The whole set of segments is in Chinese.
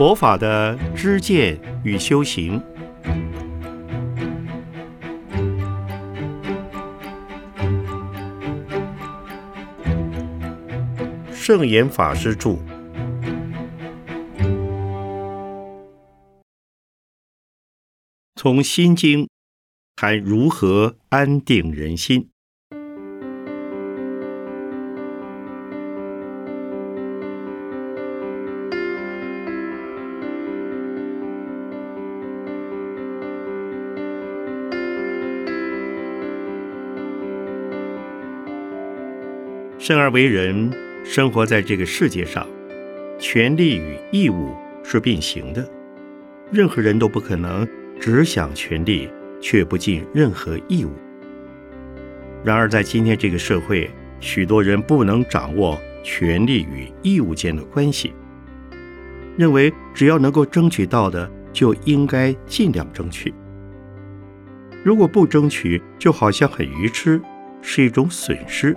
佛法的知见与修行，圣严法师著。从心经谈如何安定人心。生而为人，生活在这个世界上，权利与义务是并行的。任何人都不可能只想权利，却不尽任何义务。然而，在今天这个社会，许多人不能掌握权利与义务间的关系，认为只要能够争取到的，就应该尽量争取。如果不争取，就好像很愚痴，是一种损失。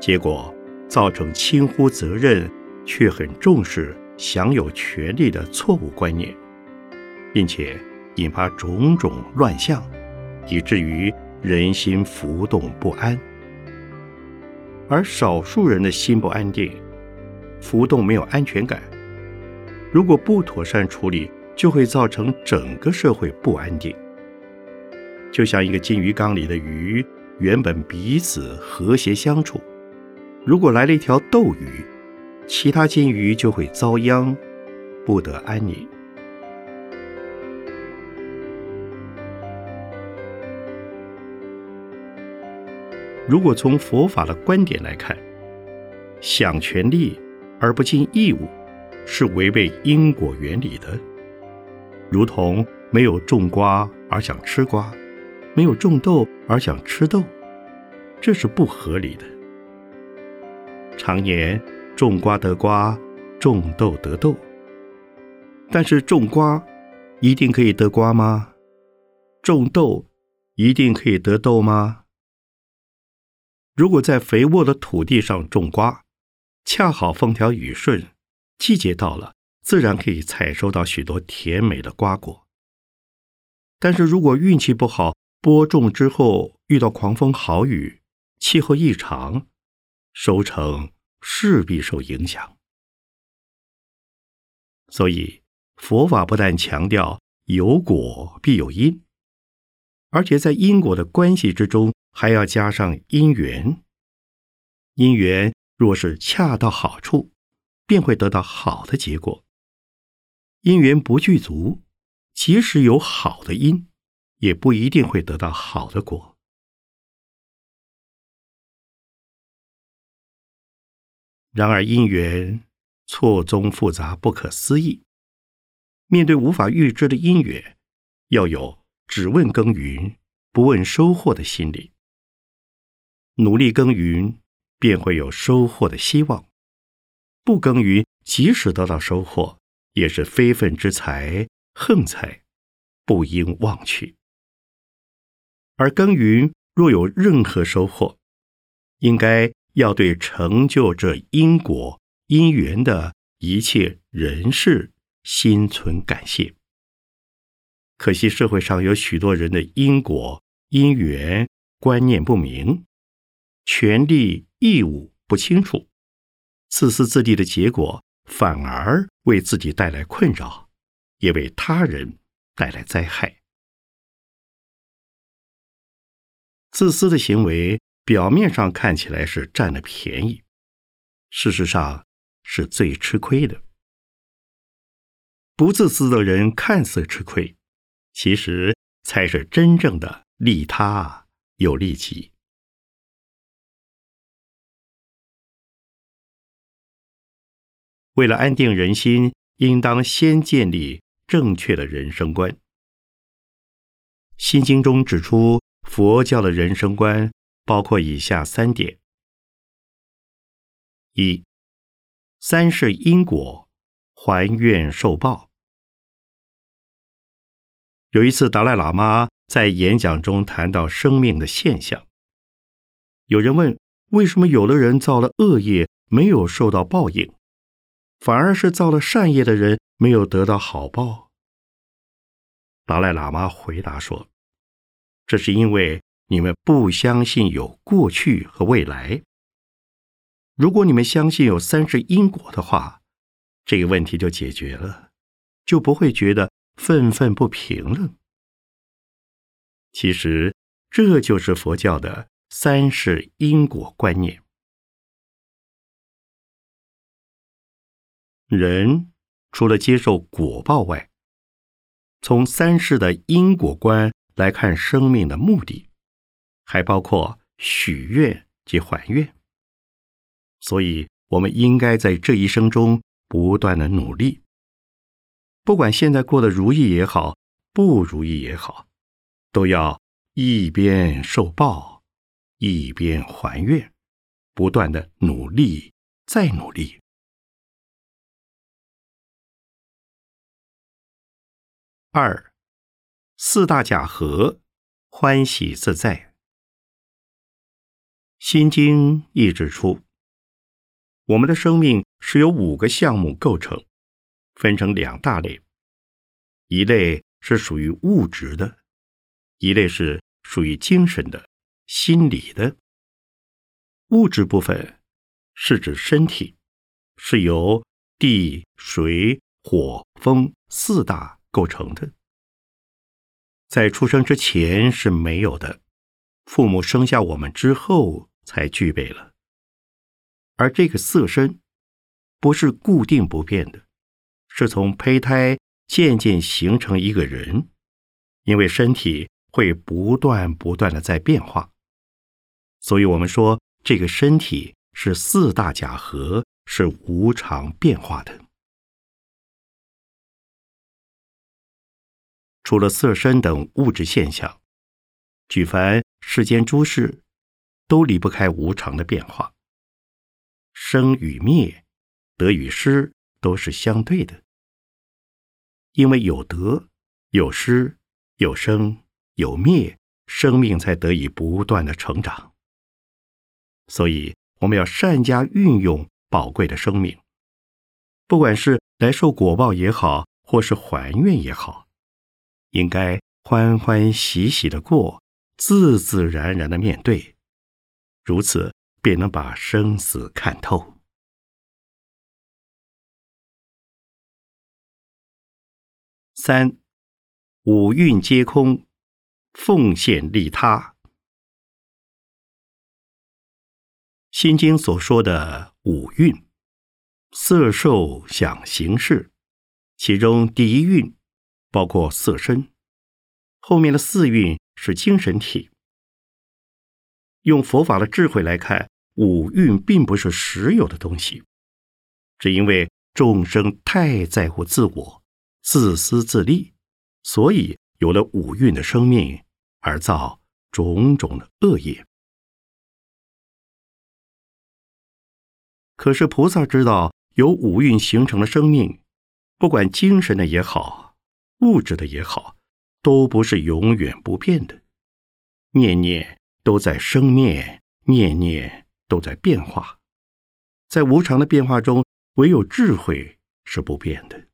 结果造成轻忽责任，却很重视享有权利的错误观念，并且引发种种乱象，以至于人心浮动不安。而少数人的心不安定，浮动没有安全感，如果不妥善处理，就会造成整个社会不安定。就像一个金鱼缸里的鱼，原本彼此和谐相处。如果来了一条斗鱼，其他金鱼就会遭殃，不得安宁。如果从佛法的观点来看，想权利而不尽义务，是违背因果原理的，如同没有种瓜而想吃瓜，没有种豆而想吃豆，这是不合理的。常言种瓜得瓜，种豆得豆。但是种瓜一定可以得瓜吗？种豆一定可以得豆吗？如果在肥沃的土地上种瓜，恰好风调雨顺，季节到了，自然可以采收到许多甜美的瓜果。但是如果运气不好，播种之后遇到狂风豪雨，气候异常。收成势必受影响，所以佛法不但强调有果必有因，而且在因果的关系之中还要加上因缘。因缘若是恰到好处，便会得到好的结果；因缘不具足，即使有好的因，也不一定会得到好的果。然而因缘错综复杂，不可思议。面对无法预知的因缘，要有只问耕耘不问收获的心理。努力耕耘，便会有收获的希望；不耕耘，即使得到收获，也是非分之财、横财，不应忘去。而耕耘若有任何收获，应该。要对成就这因果因缘的一切人事心存感谢。可惜社会上有许多人的因果因缘观念不明，权利义务不清楚，自私自利的结果，反而为自己带来困扰，也为他人带来灾害。自私的行为。表面上看起来是占了便宜，事实上是最吃亏的。不自私的人看似吃亏，其实才是真正的利他有利己。为了安定人心，应当先建立正确的人生观。《心经》中指出，佛教的人生观。包括以下三点：一、三世因果，还愿受报。有一次，达赖喇嘛在演讲中谈到生命的现象，有人问：为什么有的人造了恶业没有受到报应，反而是造了善业的人没有得到好报？达赖喇嘛回答说：“这是因为你们不相信有过去和未来。如果你们相信有三世因果的话，这个问题就解决了，就不会觉得愤愤不平了。其实，这就是佛教的三世因果观念。人除了接受果报外，从三世的因果观来看，生命的目的还包括许愿及还愿。所以，我们应该在这一生中不断的努力，不管现在过得如意也好，不如意也好，都要一边受报，一边还愿，不断的努力，再努力。二，四大假合，欢喜自在。心经亦指出，我们的生命是由五个项目构成，分成两大类，一类是属于物质的，一类是属于精神的、心理的。物质部分是指身体，是由地、水、火、风四大。构成的，在出生之前是没有的，父母生下我们之后才具备了。而这个色身不是固定不变的，是从胚胎渐渐形成一个人，因为身体会不断不断的在变化，所以我们说这个身体是四大假合，是无常变化的。除了色身等物质现象，举凡世间诸事，都离不开无常的变化。生与灭，得与失，都是相对的。因为有得有失，有生有灭，生命才得以不断的成长。所以，我们要善加运用宝贵的生命，不管是来受果报也好，或是还愿也好。应该欢欢喜喜的过，自自然然的面对，如此便能把生死看透。三五蕴皆空，奉献利他。心经所说的五蕴，色受想行识，其中第一蕴。包括色身，后面的四蕴是精神体。用佛法的智慧来看，五蕴并不是实有的东西，只因为众生太在乎自我、自私自利，所以有了五蕴的生命，而造种种的恶业。可是菩萨知道，由五蕴形成的生命，不管精神的也好。物质的也好，都不是永远不变的，念念都在生灭，念念都在变化，在无常的变化中，唯有智慧是不变的。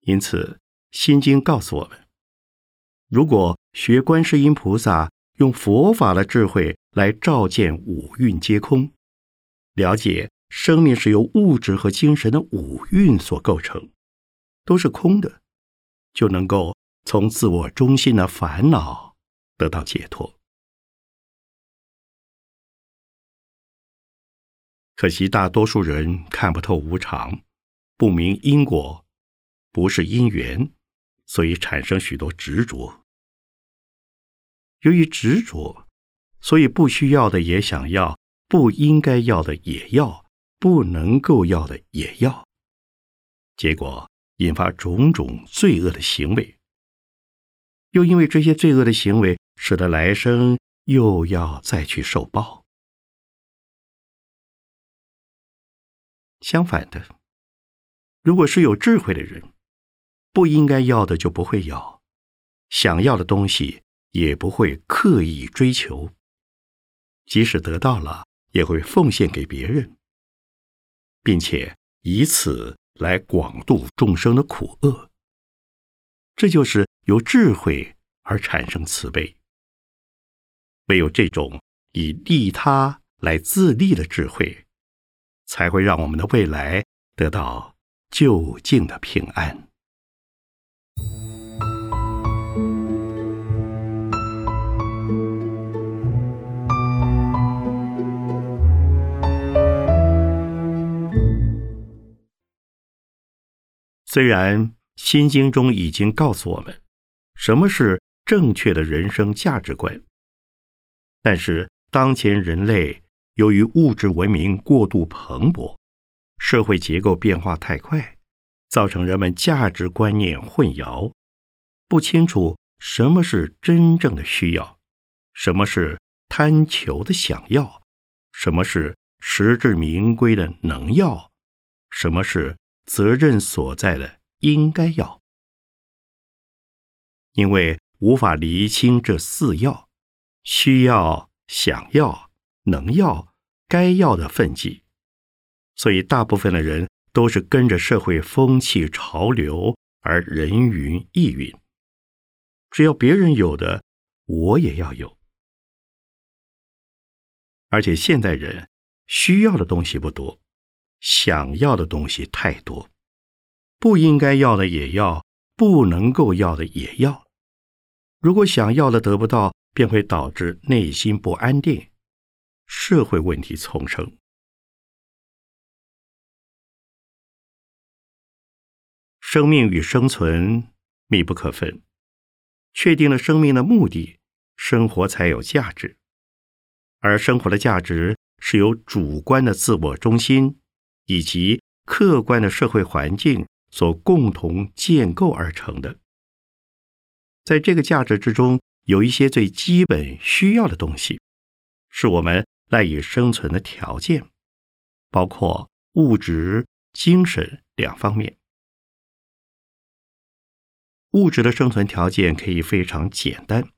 因此，《心经》告诉我们：如果学观世音菩萨，用佛法的智慧来照见五蕴皆空，了解生命是由物质和精神的五蕴所构成，都是空的。就能够从自我中心的烦恼得到解脱。可惜大多数人看不透无常，不明因果，不是因缘，所以产生许多执着。由于执着，所以不需要的也想要，不应该要的也要，不能够要的也要，结果。引发种种罪恶的行为，又因为这些罪恶的行为，使得来生又要再去受报。相反的，如果是有智慧的人，不应该要的就不会要，想要的东西也不会刻意追求，即使得到了，也会奉献给别人，并且以此。来广度众生的苦厄。这就是由智慧而产生慈悲。唯有这种以利他来自利的智慧，才会让我们的未来得到究竟的平安。虽然《心经》中已经告诉我们什么是正确的人生价值观，但是当前人类由于物质文明过度蓬勃，社会结构变化太快，造成人们价值观念混淆，不清楚什么是真正的需要，什么是贪求的想要，什么是实至名归的能要，什么是。责任所在的应该要，因为无法厘清这四要：需要、想要、能要、该要的分际，所以大部分的人都是跟着社会风气潮流而人云亦云。只要别人有的，我也要有。而且现代人需要的东西不多。想要的东西太多，不应该要的也要，不能够要的也要。如果想要的得不到，便会导致内心不安定，社会问题丛生。生命与生存密不可分，确定了生命的目的，生活才有价值。而生活的价值是由主观的自我中心。以及客观的社会环境所共同建构而成的，在这个价值之中，有一些最基本需要的东西，是我们赖以生存的条件，包括物质、精神两方面。物质的生存条件可以非常简单，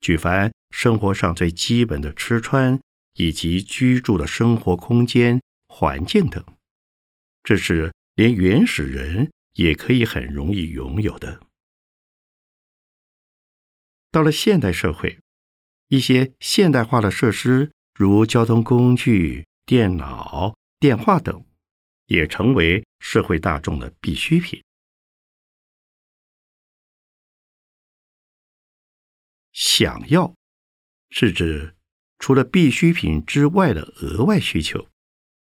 举凡生活上最基本的吃穿，以及居住的生活空间。环境等，这是连原始人也可以很容易拥有的。到了现代社会，一些现代化的设施，如交通工具、电脑、电话等，也成为社会大众的必需品。想要是指除了必需品之外的额外需求。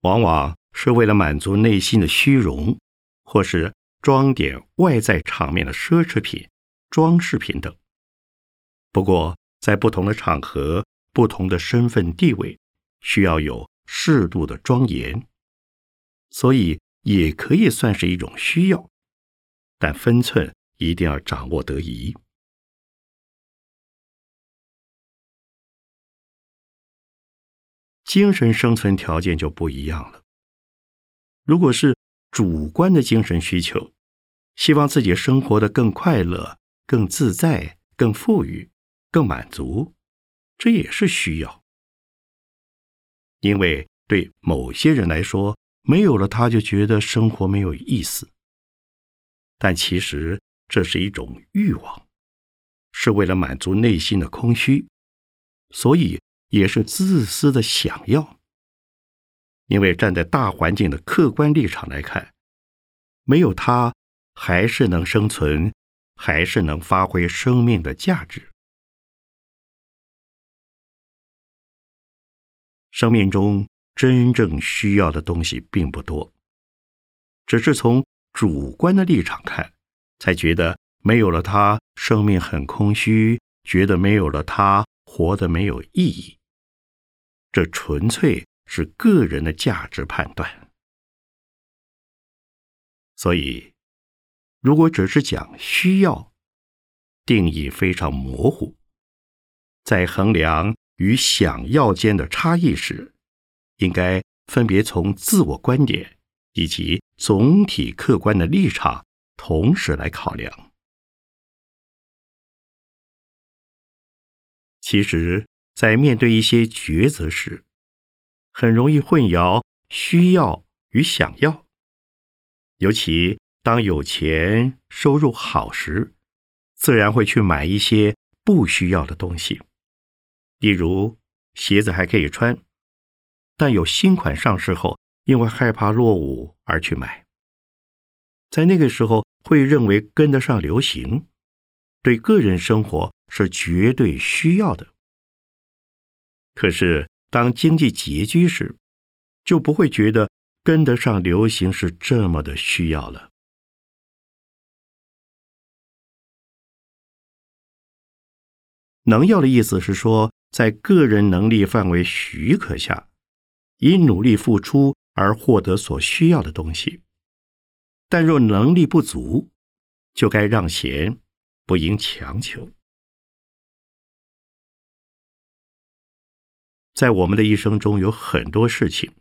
往往是为了满足内心的虚荣，或是装点外在场面的奢侈品、装饰品等。不过，在不同的场合、不同的身份地位，需要有适度的庄严，所以也可以算是一种需要，但分寸一定要掌握得宜。精神生存条件就不一样了。如果是主观的精神需求，希望自己生活的更快乐、更自在、更富裕、更满足，这也是需要。因为对某些人来说，没有了他就觉得生活没有意思。但其实这是一种欲望，是为了满足内心的空虚，所以。也是自私的想要，因为站在大环境的客观立场来看，没有它，还是能生存，还是能发挥生命的价值。生命中真正需要的东西并不多，只是从主观的立场看，才觉得没有了它，生命很空虚，觉得没有了它，活得没有意义。这纯粹是个人的价值判断，所以如果只是讲需要，定义非常模糊，在衡量与想要间的差异时，应该分别从自我观点以及总体客观的立场同时来考量。其实。在面对一些抉择时，很容易混淆需要与想要，尤其当有钱、收入好时，自然会去买一些不需要的东西，例如鞋子还可以穿，但有新款上市后，因为害怕落伍而去买。在那个时候，会认为跟得上流行，对个人生活是绝对需要的。可是，当经济拮据时，就不会觉得跟得上流行是这么的需要了。能要的意思是说，在个人能力范围许可下，以努力付出而获得所需要的东西。但若能力不足，就该让贤，不应强求。在我们的一生中，有很多事情，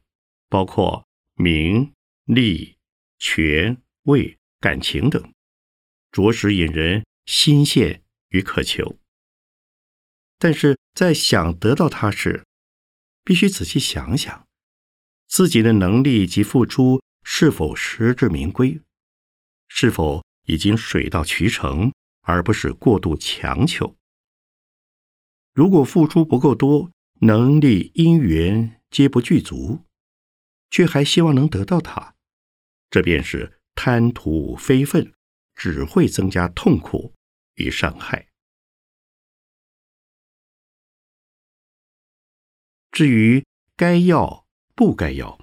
包括名利、权位、感情等，着实引人心羡与渴求。但是在想得到它时，必须仔细想想，自己的能力及付出是否实至名归，是否已经水到渠成，而不是过度强求。如果付出不够多，能力、因缘皆不具足，却还希望能得到它，这便是贪图非分，只会增加痛苦与伤害。至于该要不该要，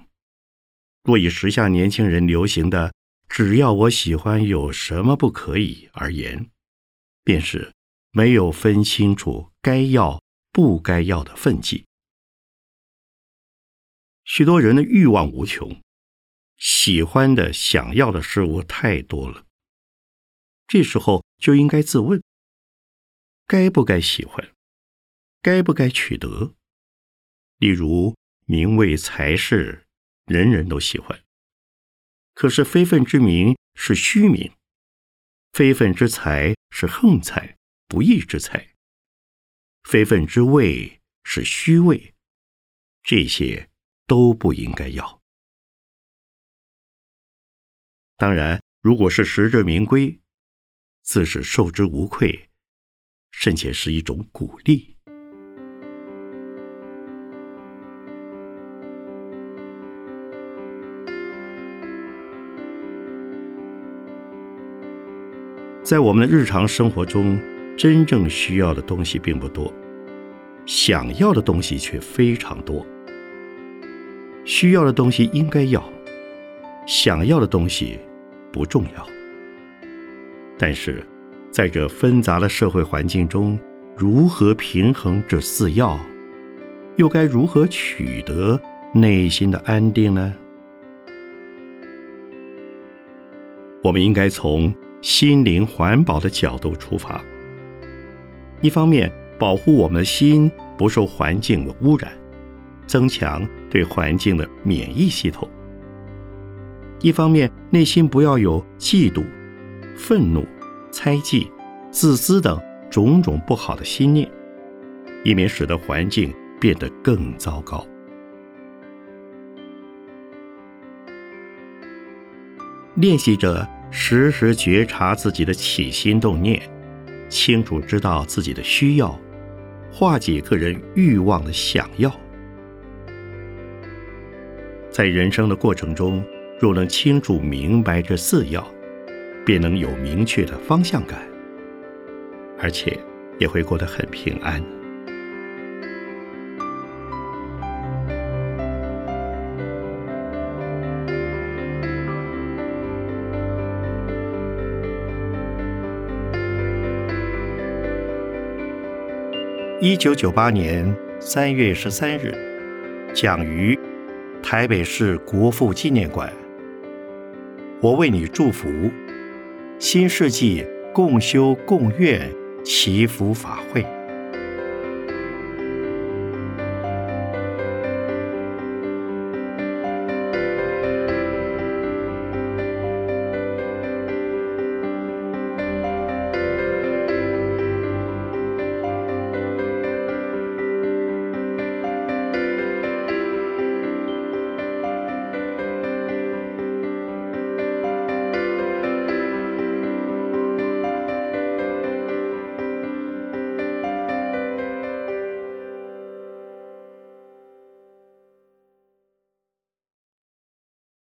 若以时下年轻人流行的“只要我喜欢，有什么不可以”而言，便是没有分清楚该要。不该要的愤激，许多人的欲望无穷，喜欢的、想要的事物太多了。这时候就应该自问：该不该喜欢？该不该取得？例如名位、财势，人人都喜欢，可是非分之名是虚名，非分之财是横财、不义之财。非分之位是虚位，这些都不应该要。当然，如果是实至名归，自是受之无愧，甚且是一种鼓励。在我们的日常生活中。真正需要的东西并不多，想要的东西却非常多。需要的东西应该要，想要的东西不重要。但是，在这纷杂的社会环境中，如何平衡这四要，又该如何取得内心的安定呢？我们应该从心灵环保的角度出发。一方面保护我们的心不受环境的污染，增强对环境的免疫系统；一方面内心不要有嫉妒、愤怒、猜忌、自私等种种不好的心念，以免使得环境变得更糟糕。练习者时时觉察自己的起心动念。清楚知道自己的需要，化解个人欲望的想要，在人生的过程中，若能清楚明白这四要，便能有明确的方向感，而且也会过得很平安。一九九八年三月十三日，讲于台北市国父纪念馆。我为你祝福，新世纪共修共愿祈福法会。